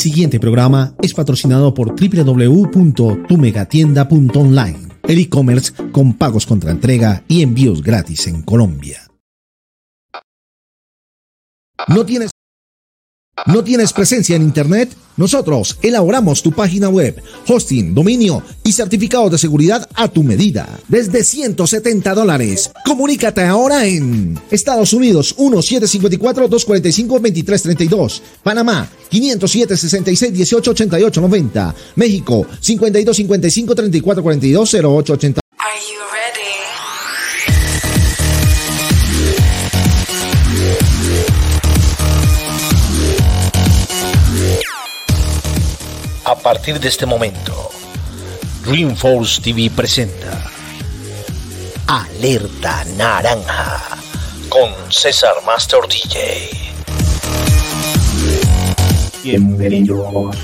siguiente programa es patrocinado por www.tumegatienda.online, el e-commerce con pagos contra entrega y envíos gratis en Colombia. ¿No tienes ¿No tienes presencia en Internet? Nosotros elaboramos tu página web, hosting, dominio y certificado de seguridad a tu medida. Desde 170 dólares. Comunícate ahora en Estados Unidos 1754-245-2332. Panamá 507-66-18-88-90. México 52-55-34-42-08-80. A partir de este momento, Dreamforce TV presenta Alerta Naranja con César Master DJ. Bienvenidos.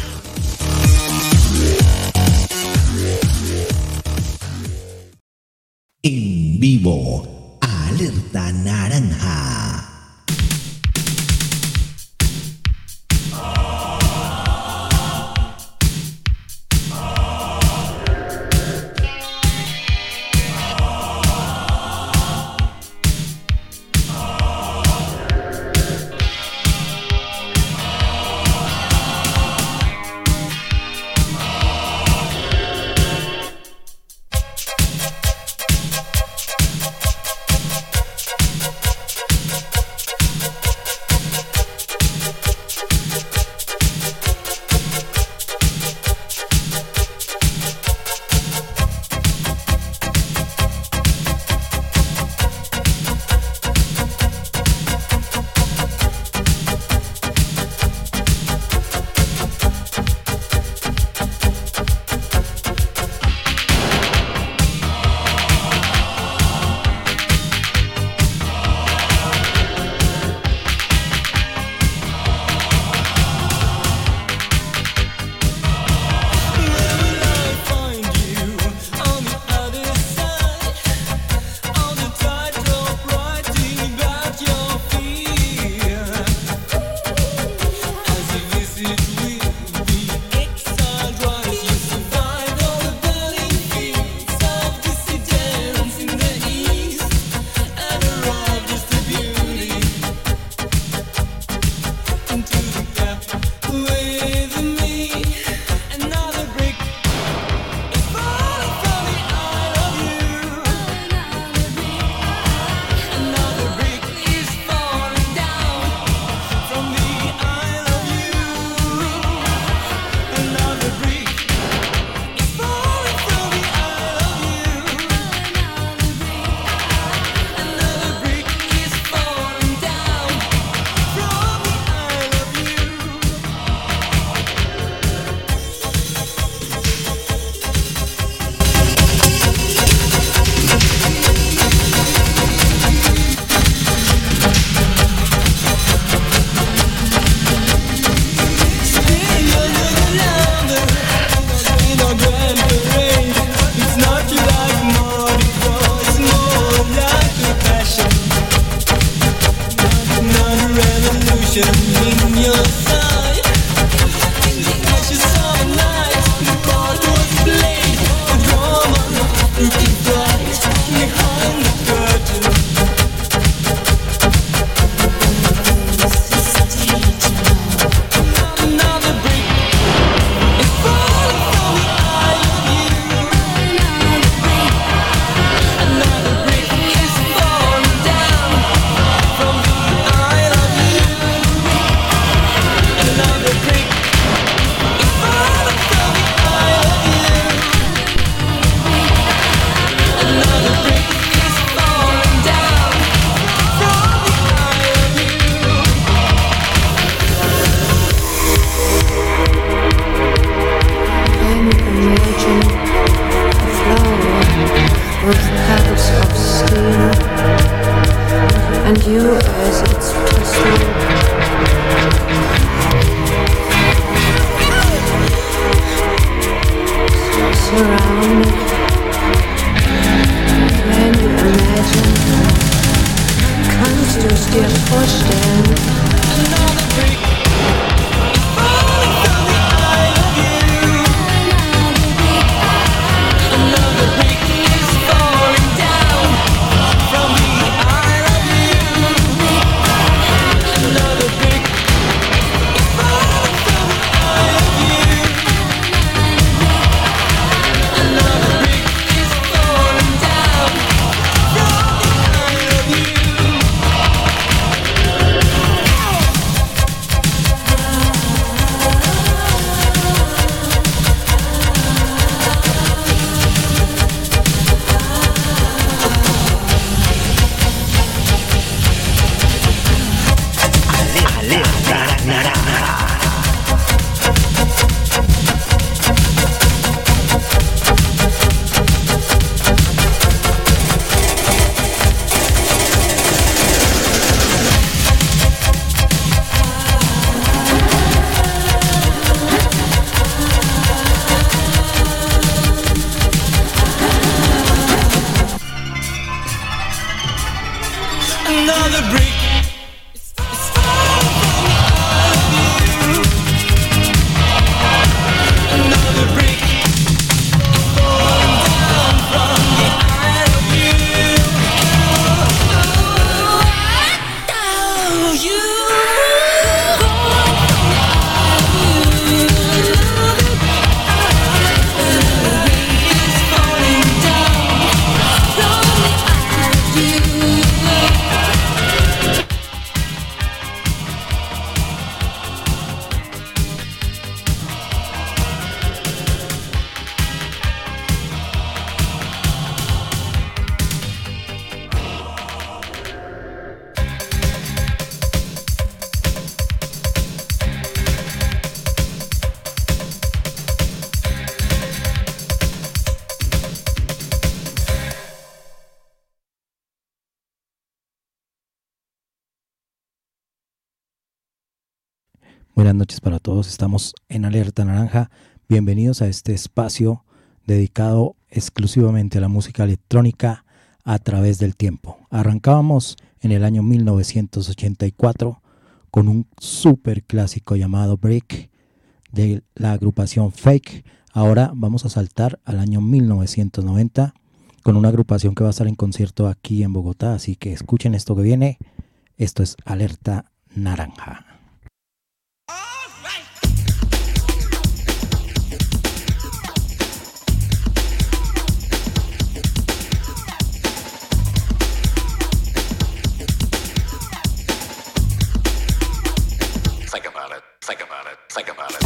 En vivo, Alerta Naranja. A este espacio dedicado exclusivamente a la música electrónica a través del tiempo. Arrancábamos en el año 1984 con un super clásico llamado Break de la agrupación Fake. Ahora vamos a saltar al año 1990 con una agrupación que va a estar en concierto aquí en Bogotá, así que escuchen esto que viene. Esto es Alerta Naranja. Think about it.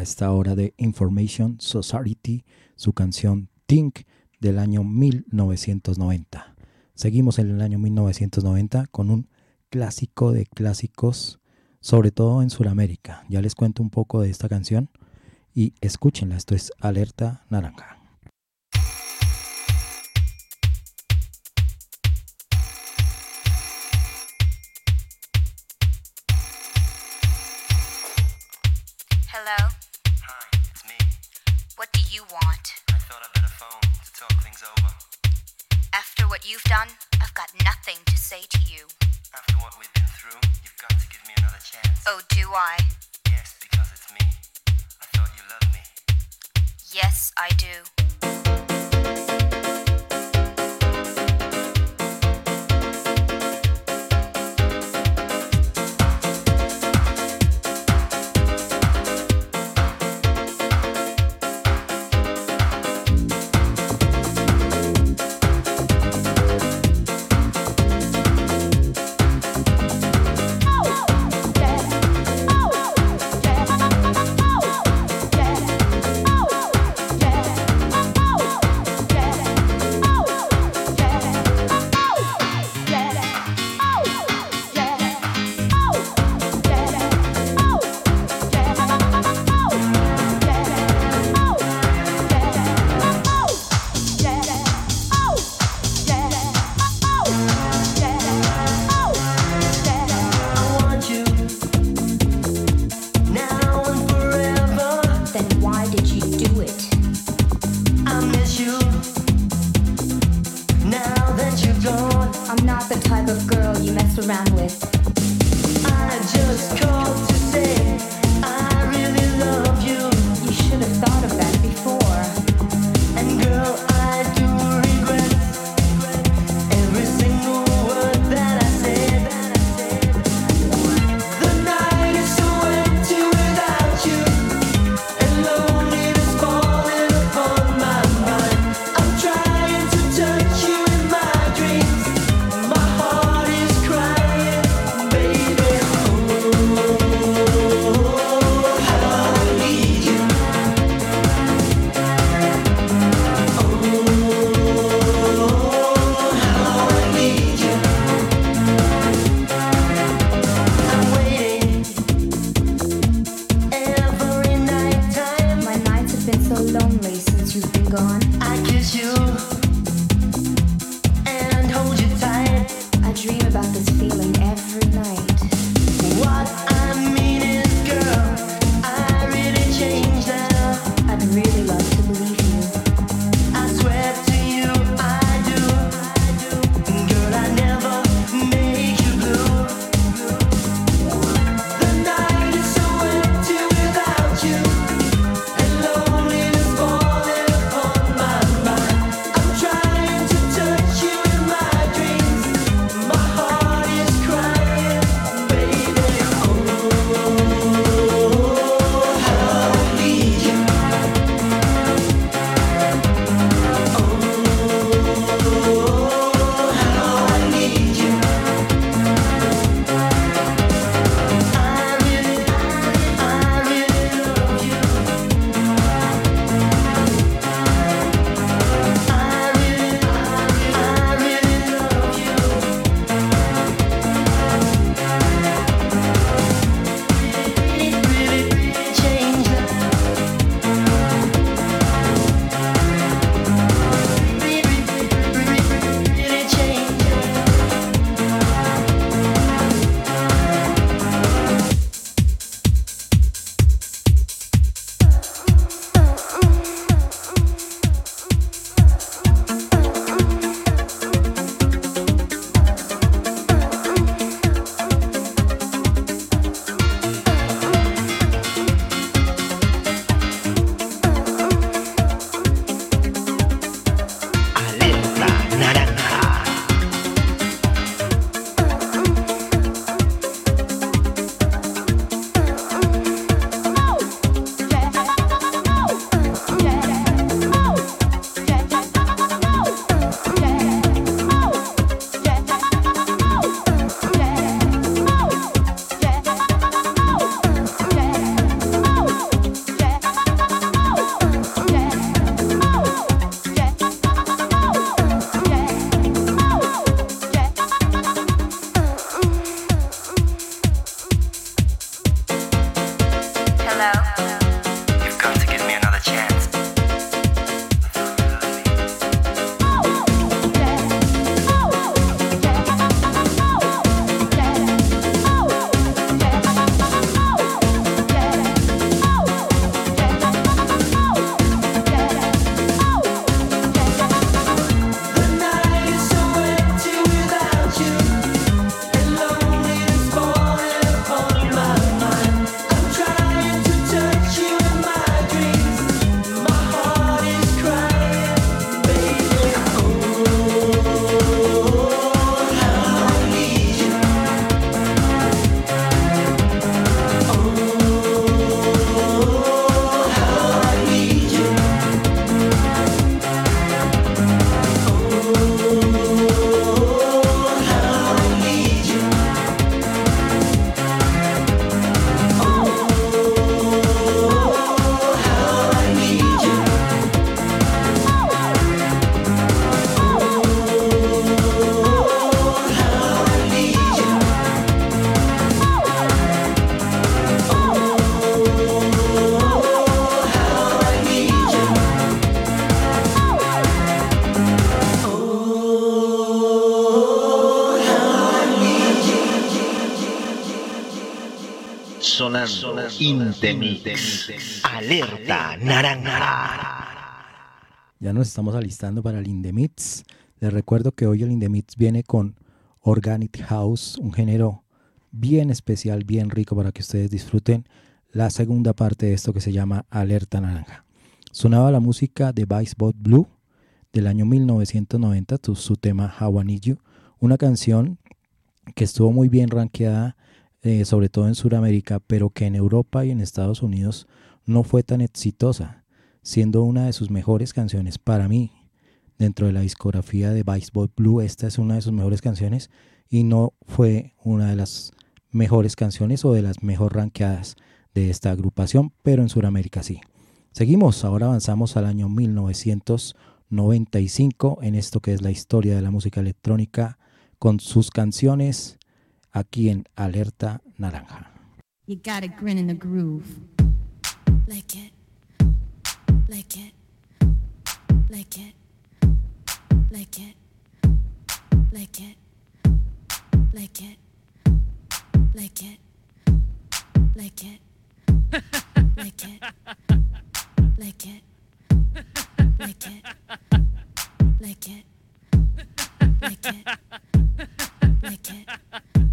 Esta hora de Information Society, su canción Think del año 1990. Seguimos en el año 1990 con un clásico de clásicos, sobre todo en Sudamérica. Ya les cuento un poco de esta canción y escúchenla, esto es Alerta Naranja. de. Alerta naranja. Ya nos estamos alistando para el Indemits. Les recuerdo que hoy el Indemits viene con Organic House, un género bien especial, bien rico para que ustedes disfruten la segunda parte de esto que se llama Alerta Naranja. Sonaba la música de Vice Bot Blue del año 1990, su, tema How I Need You, una canción que estuvo muy bien rankeada eh, sobre todo en Sudamérica, pero que en Europa y en Estados Unidos no fue tan exitosa, siendo una de sus mejores canciones para mí. Dentro de la discografía de Boy Blue, esta es una de sus mejores canciones y no fue una de las mejores canciones o de las mejor ranqueadas de esta agrupación, pero en Sudamérica sí. Seguimos, ahora avanzamos al año 1995 en esto que es la historia de la música electrónica con sus canciones aquí en Alerta Naranja. You gotta grin in the groove. Like it. Like it. Like it. Like it. Like it. Like it. Like it. Like it. Like it. Like it. Like it. Like it. Like it. Like it.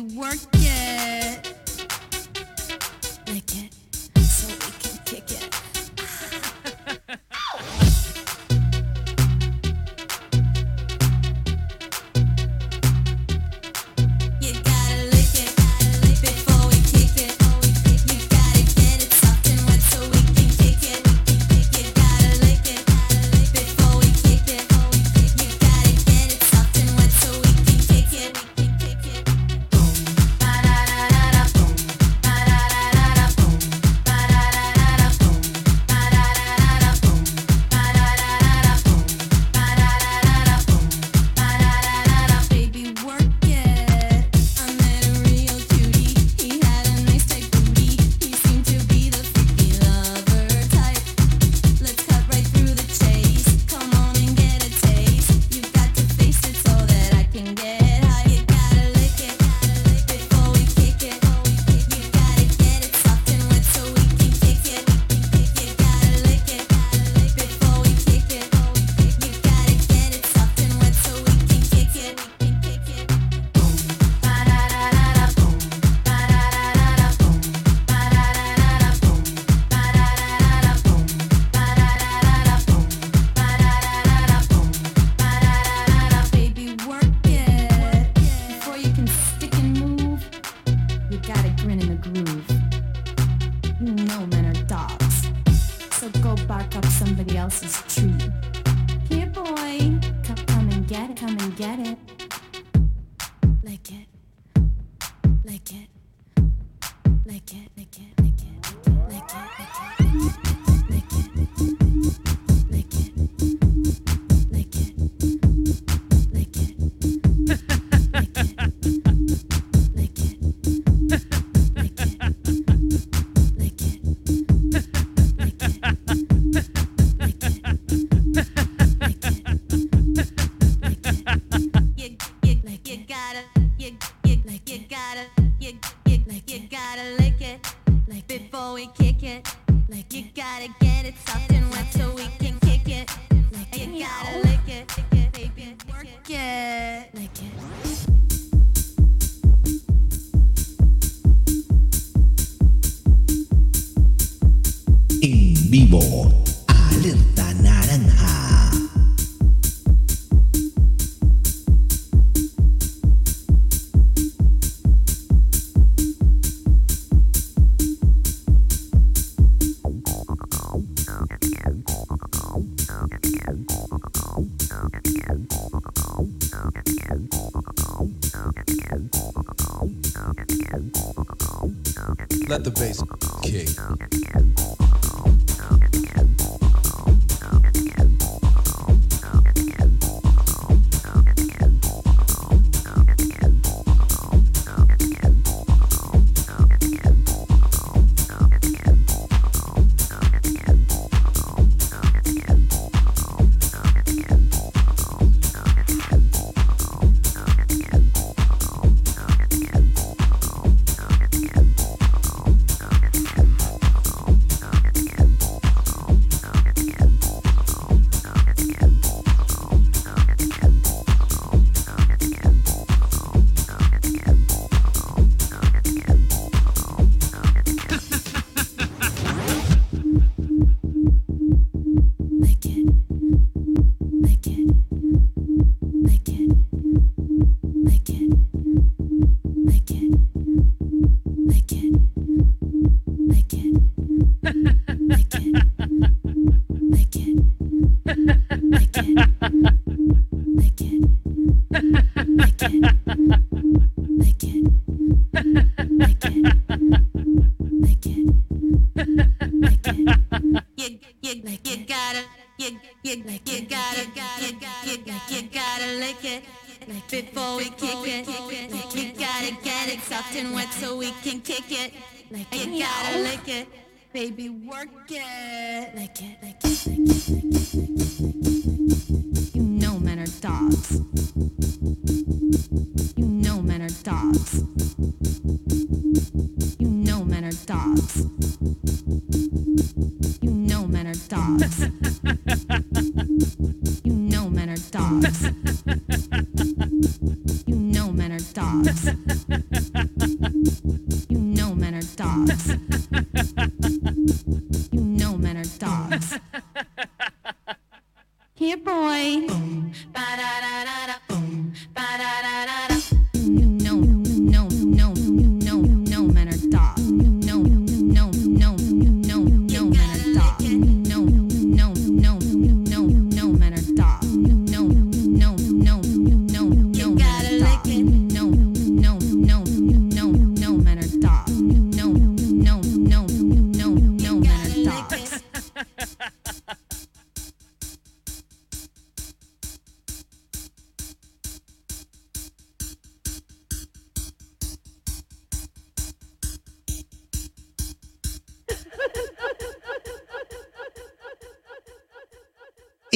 work Let the bass kick.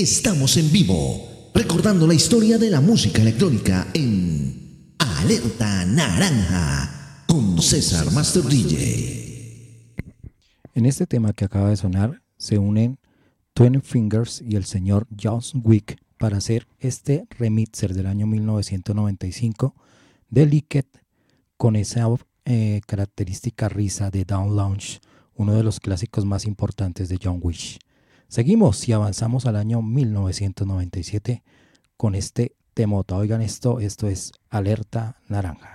Estamos en vivo, recordando la historia de la música electrónica en Alerta Naranja con César Master DJ. En este tema que acaba de sonar se unen Twin Fingers y el señor John Wick para hacer este remixer del año 1995 de Liquid con esa eh, característica risa de Down Lounge, uno de los clásicos más importantes de John Wish. Seguimos y avanzamos al año 1997 con este temota. Oigan esto, esto es Alerta Naranja.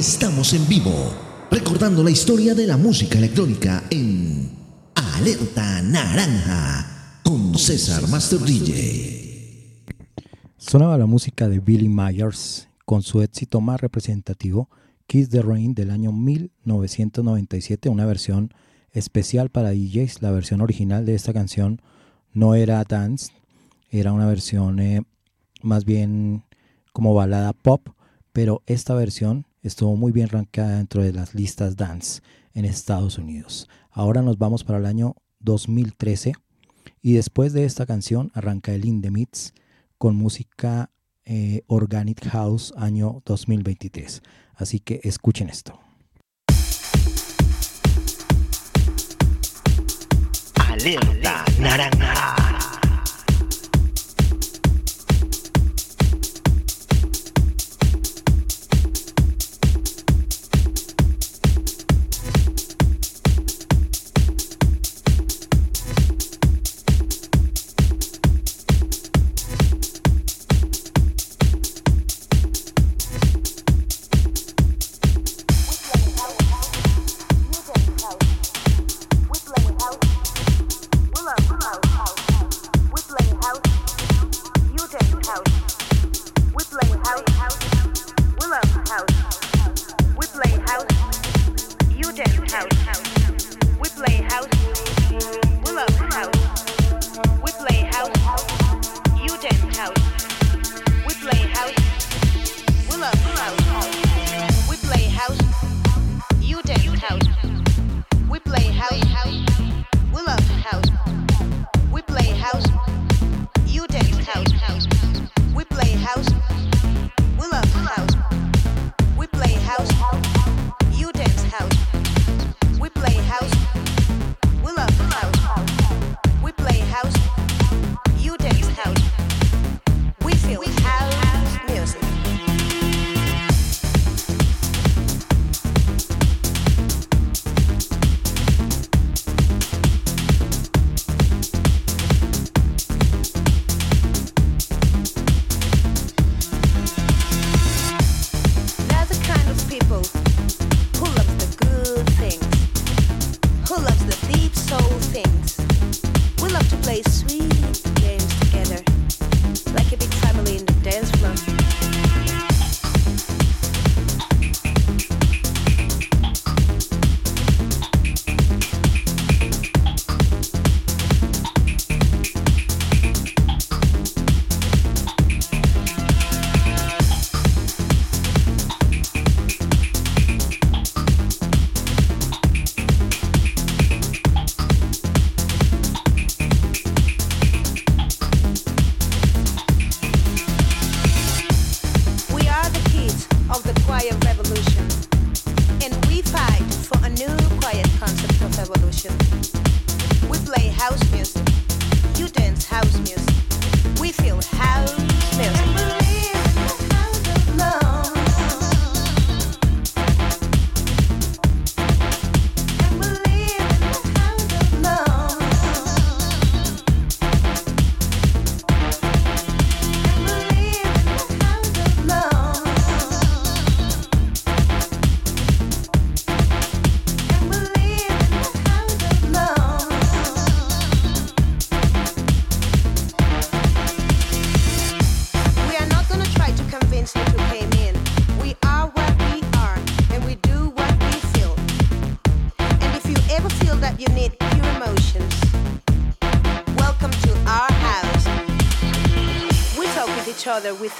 Estamos en vivo, recordando la historia de la música electrónica en Alerta Naranja con César Master DJ. Sonaba la música de Billy Myers con su éxito más representativo, Kiss the Rain del año 1997, una versión especial para DJs. La versión original de esta canción no era dance, era una versión eh, más bien como balada pop, pero esta versión estuvo muy bien rankeada dentro de las listas dance en Estados Unidos. Ahora nos vamos para el año 2013 y después de esta canción arranca el In The Mix con música eh, Organic House año 2023. Así que escuchen esto. Alerta naranja.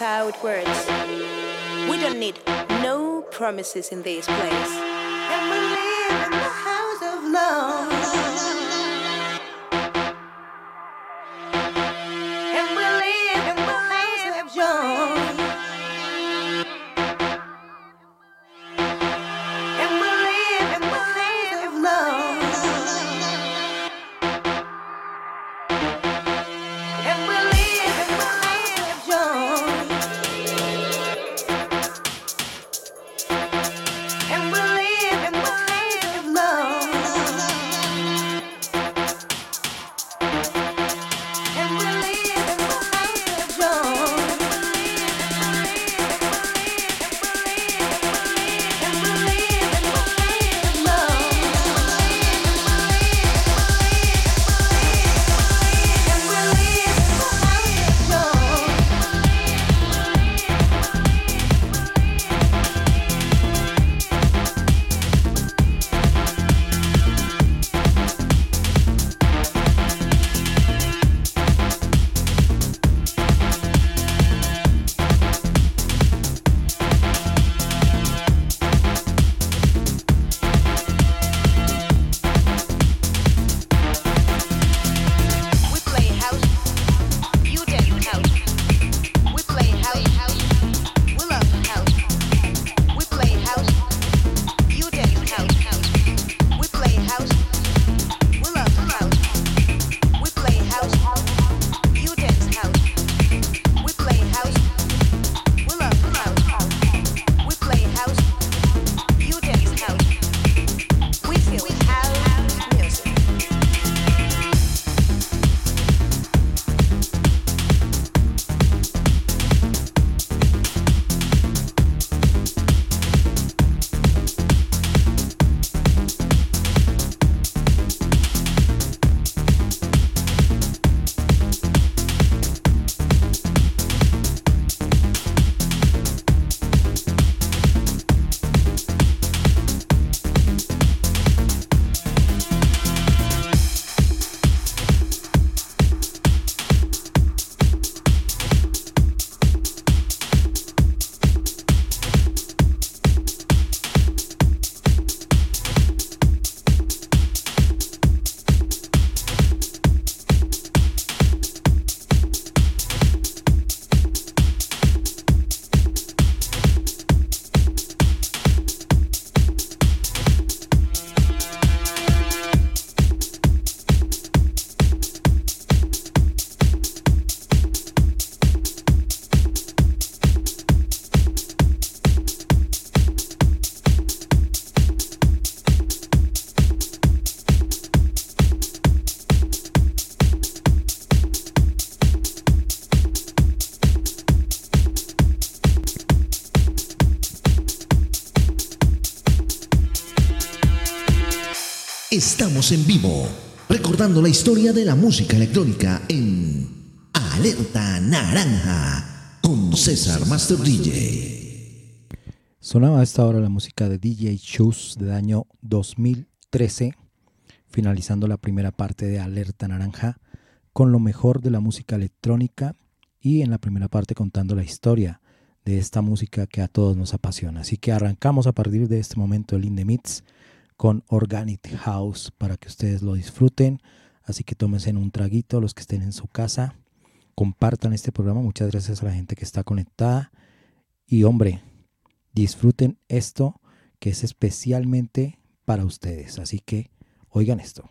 Without words. We don't need no promises in this place. Estamos en vivo, recordando la historia de la música electrónica en Alerta Naranja con César Master DJ. Sonaba a esta hora la música de DJ Shoes del año 2013, finalizando la primera parte de Alerta Naranja con lo mejor de la música electrónica y en la primera parte contando la historia de esta música que a todos nos apasiona. Así que arrancamos a partir de este momento el con Organic House para que ustedes lo disfruten. Así que tómense un traguito los que estén en su casa, compartan este programa. Muchas gracias a la gente que está conectada. Y hombre, disfruten esto que es especialmente para ustedes. Así que oigan esto.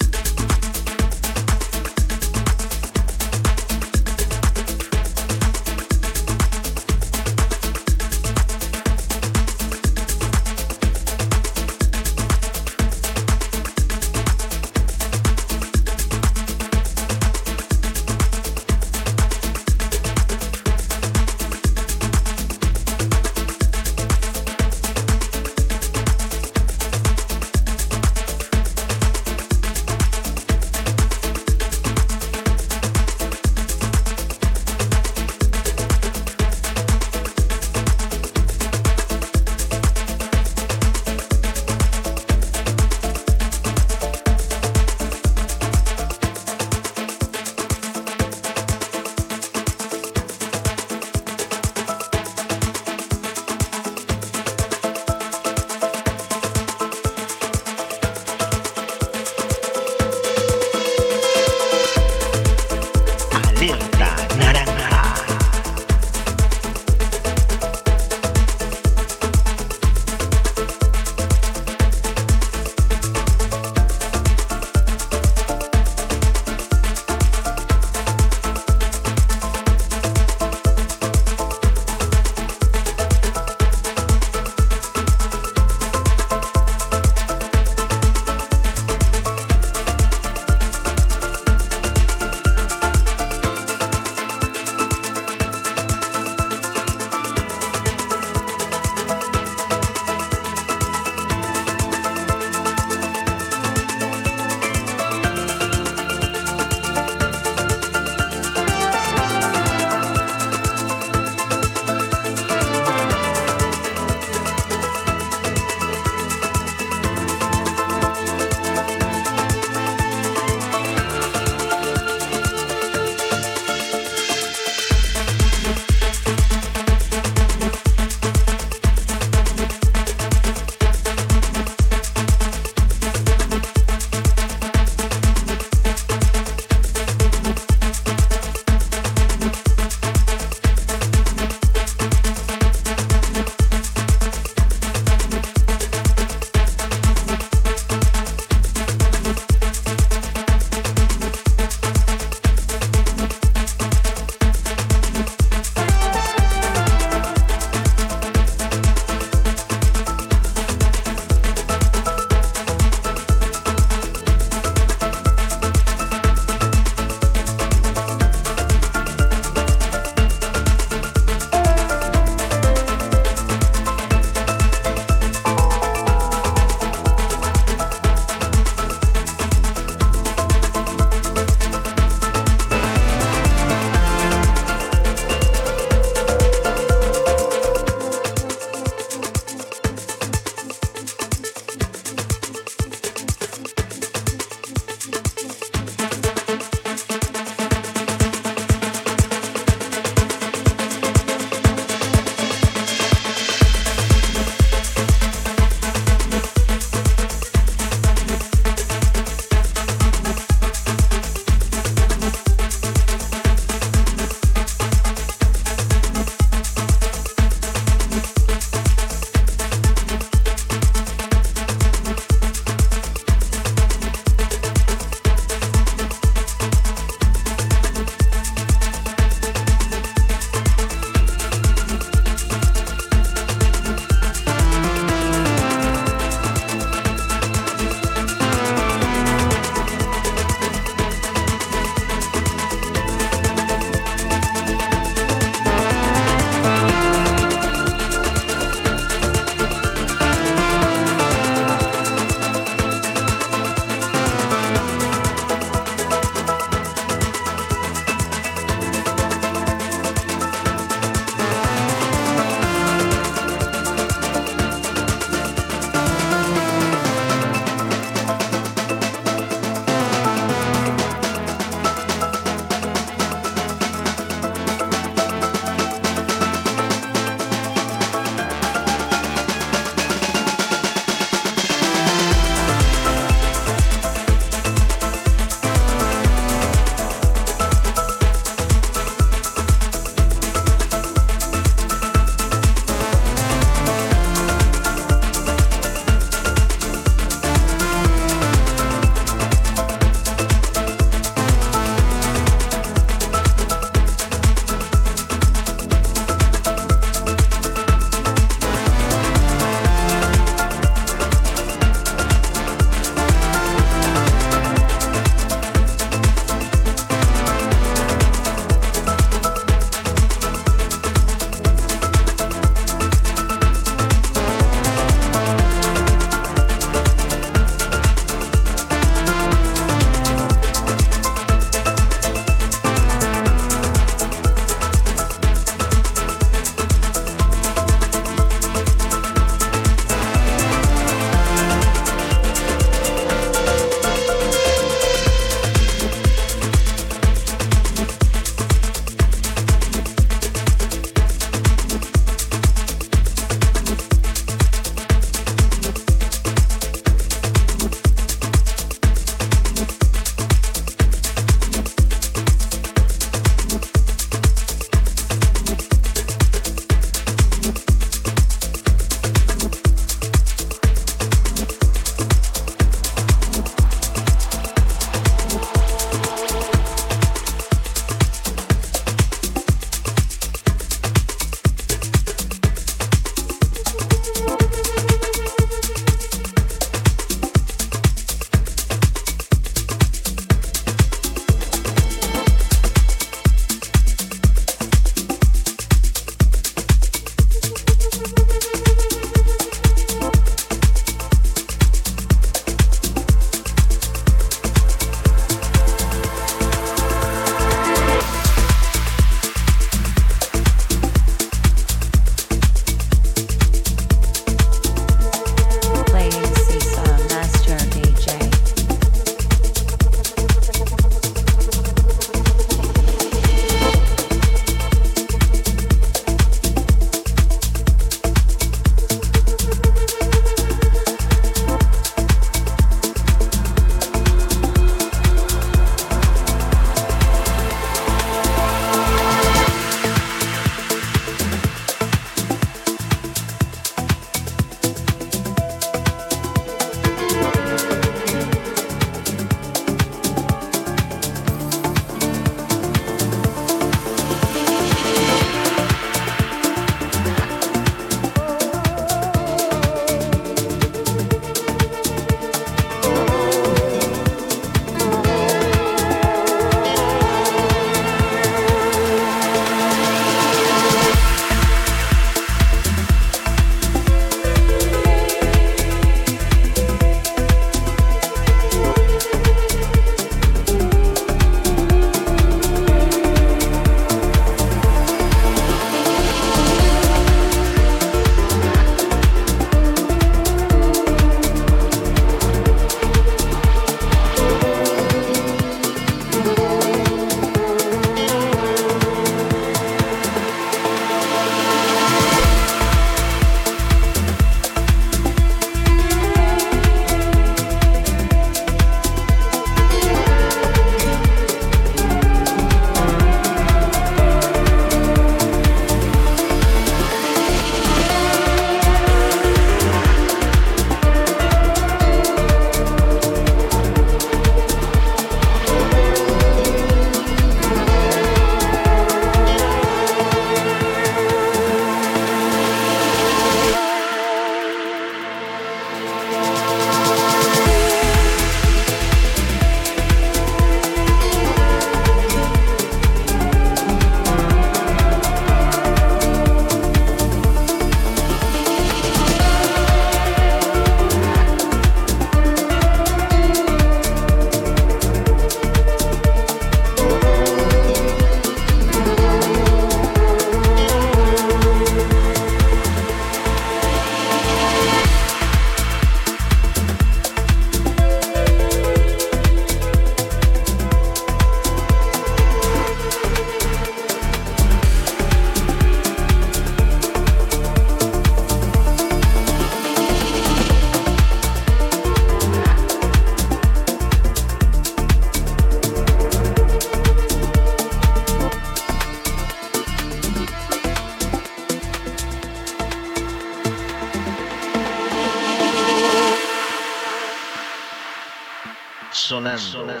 Sonando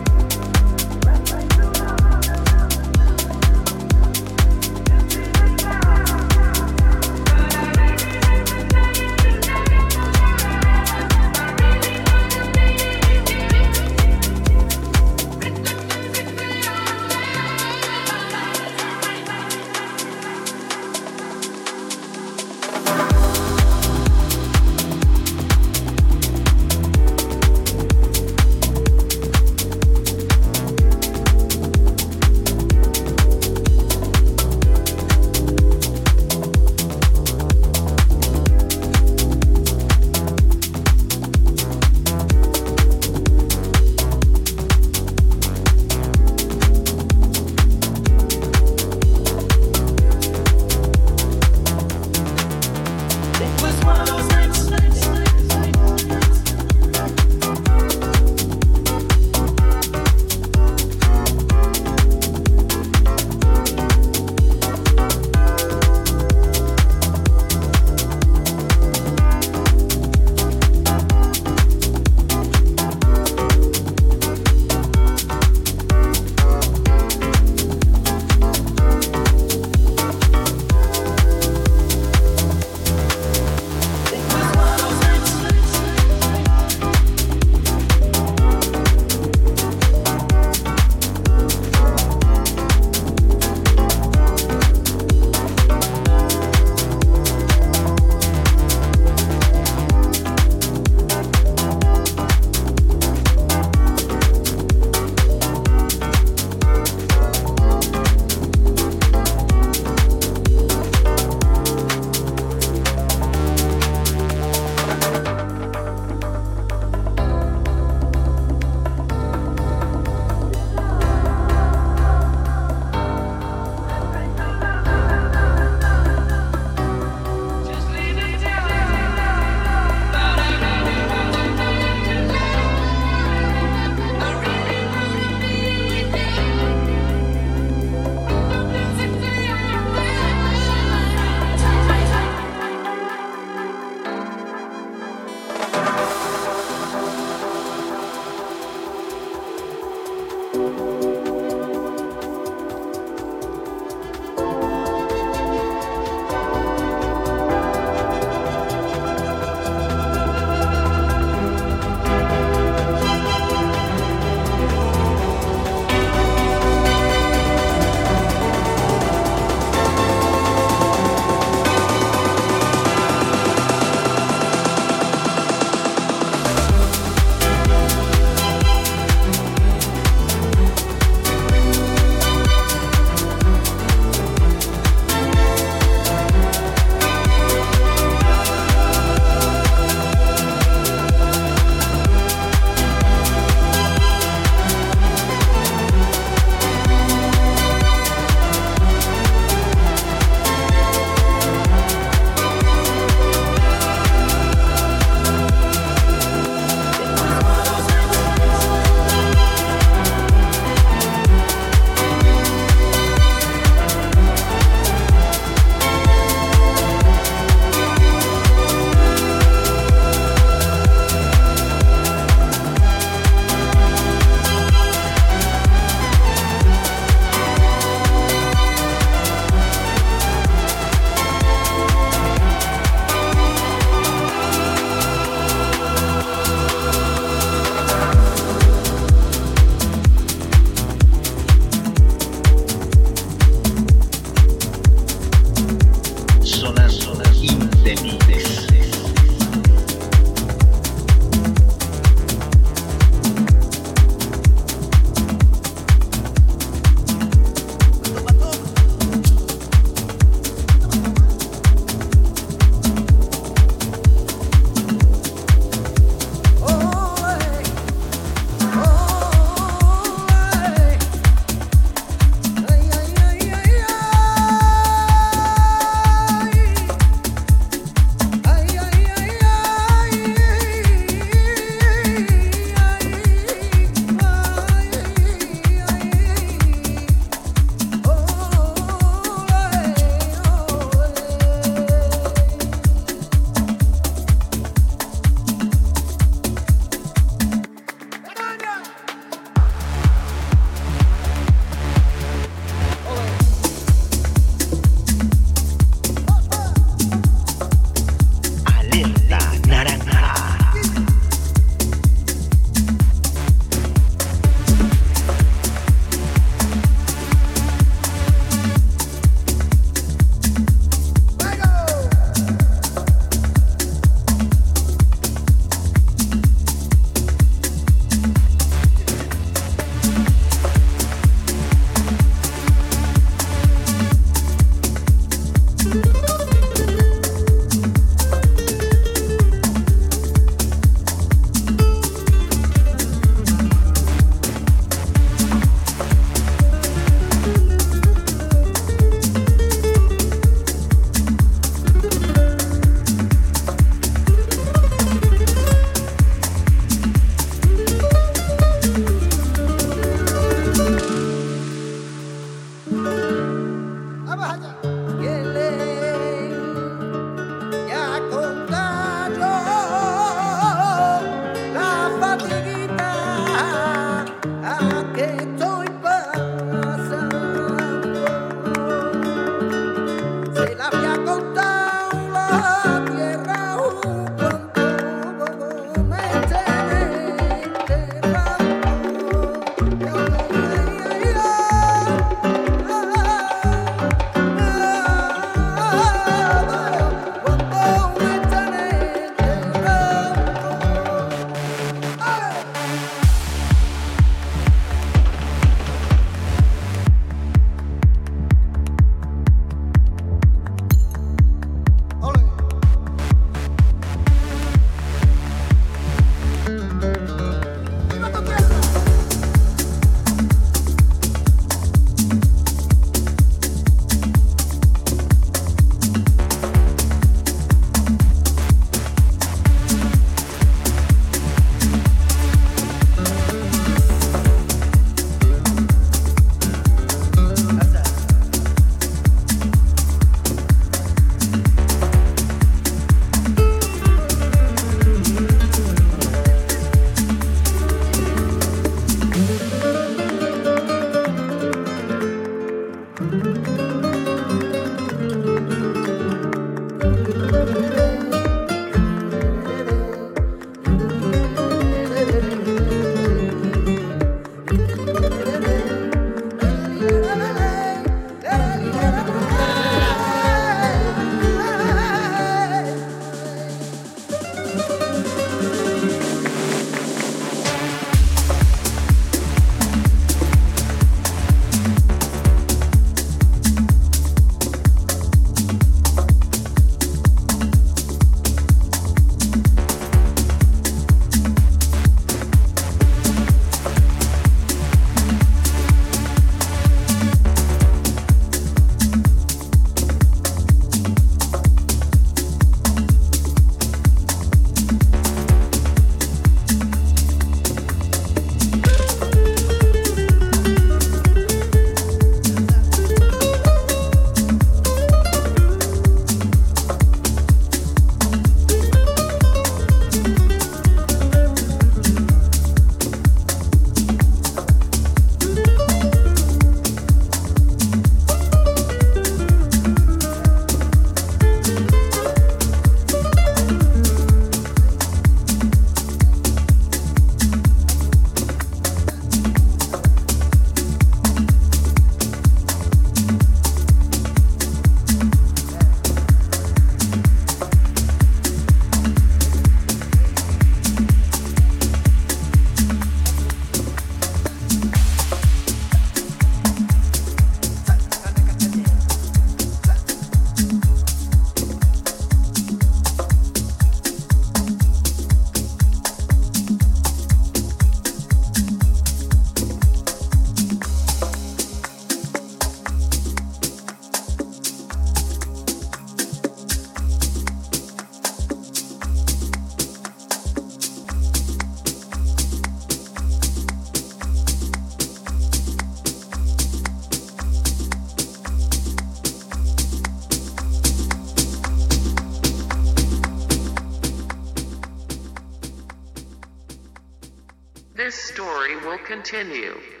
continue.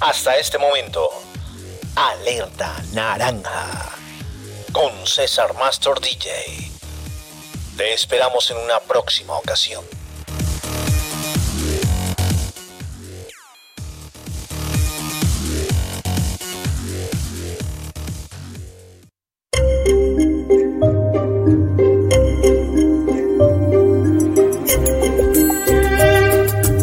Hasta este momento, Alerta Naranja con César Master DJ. Te esperamos en una próxima ocasión.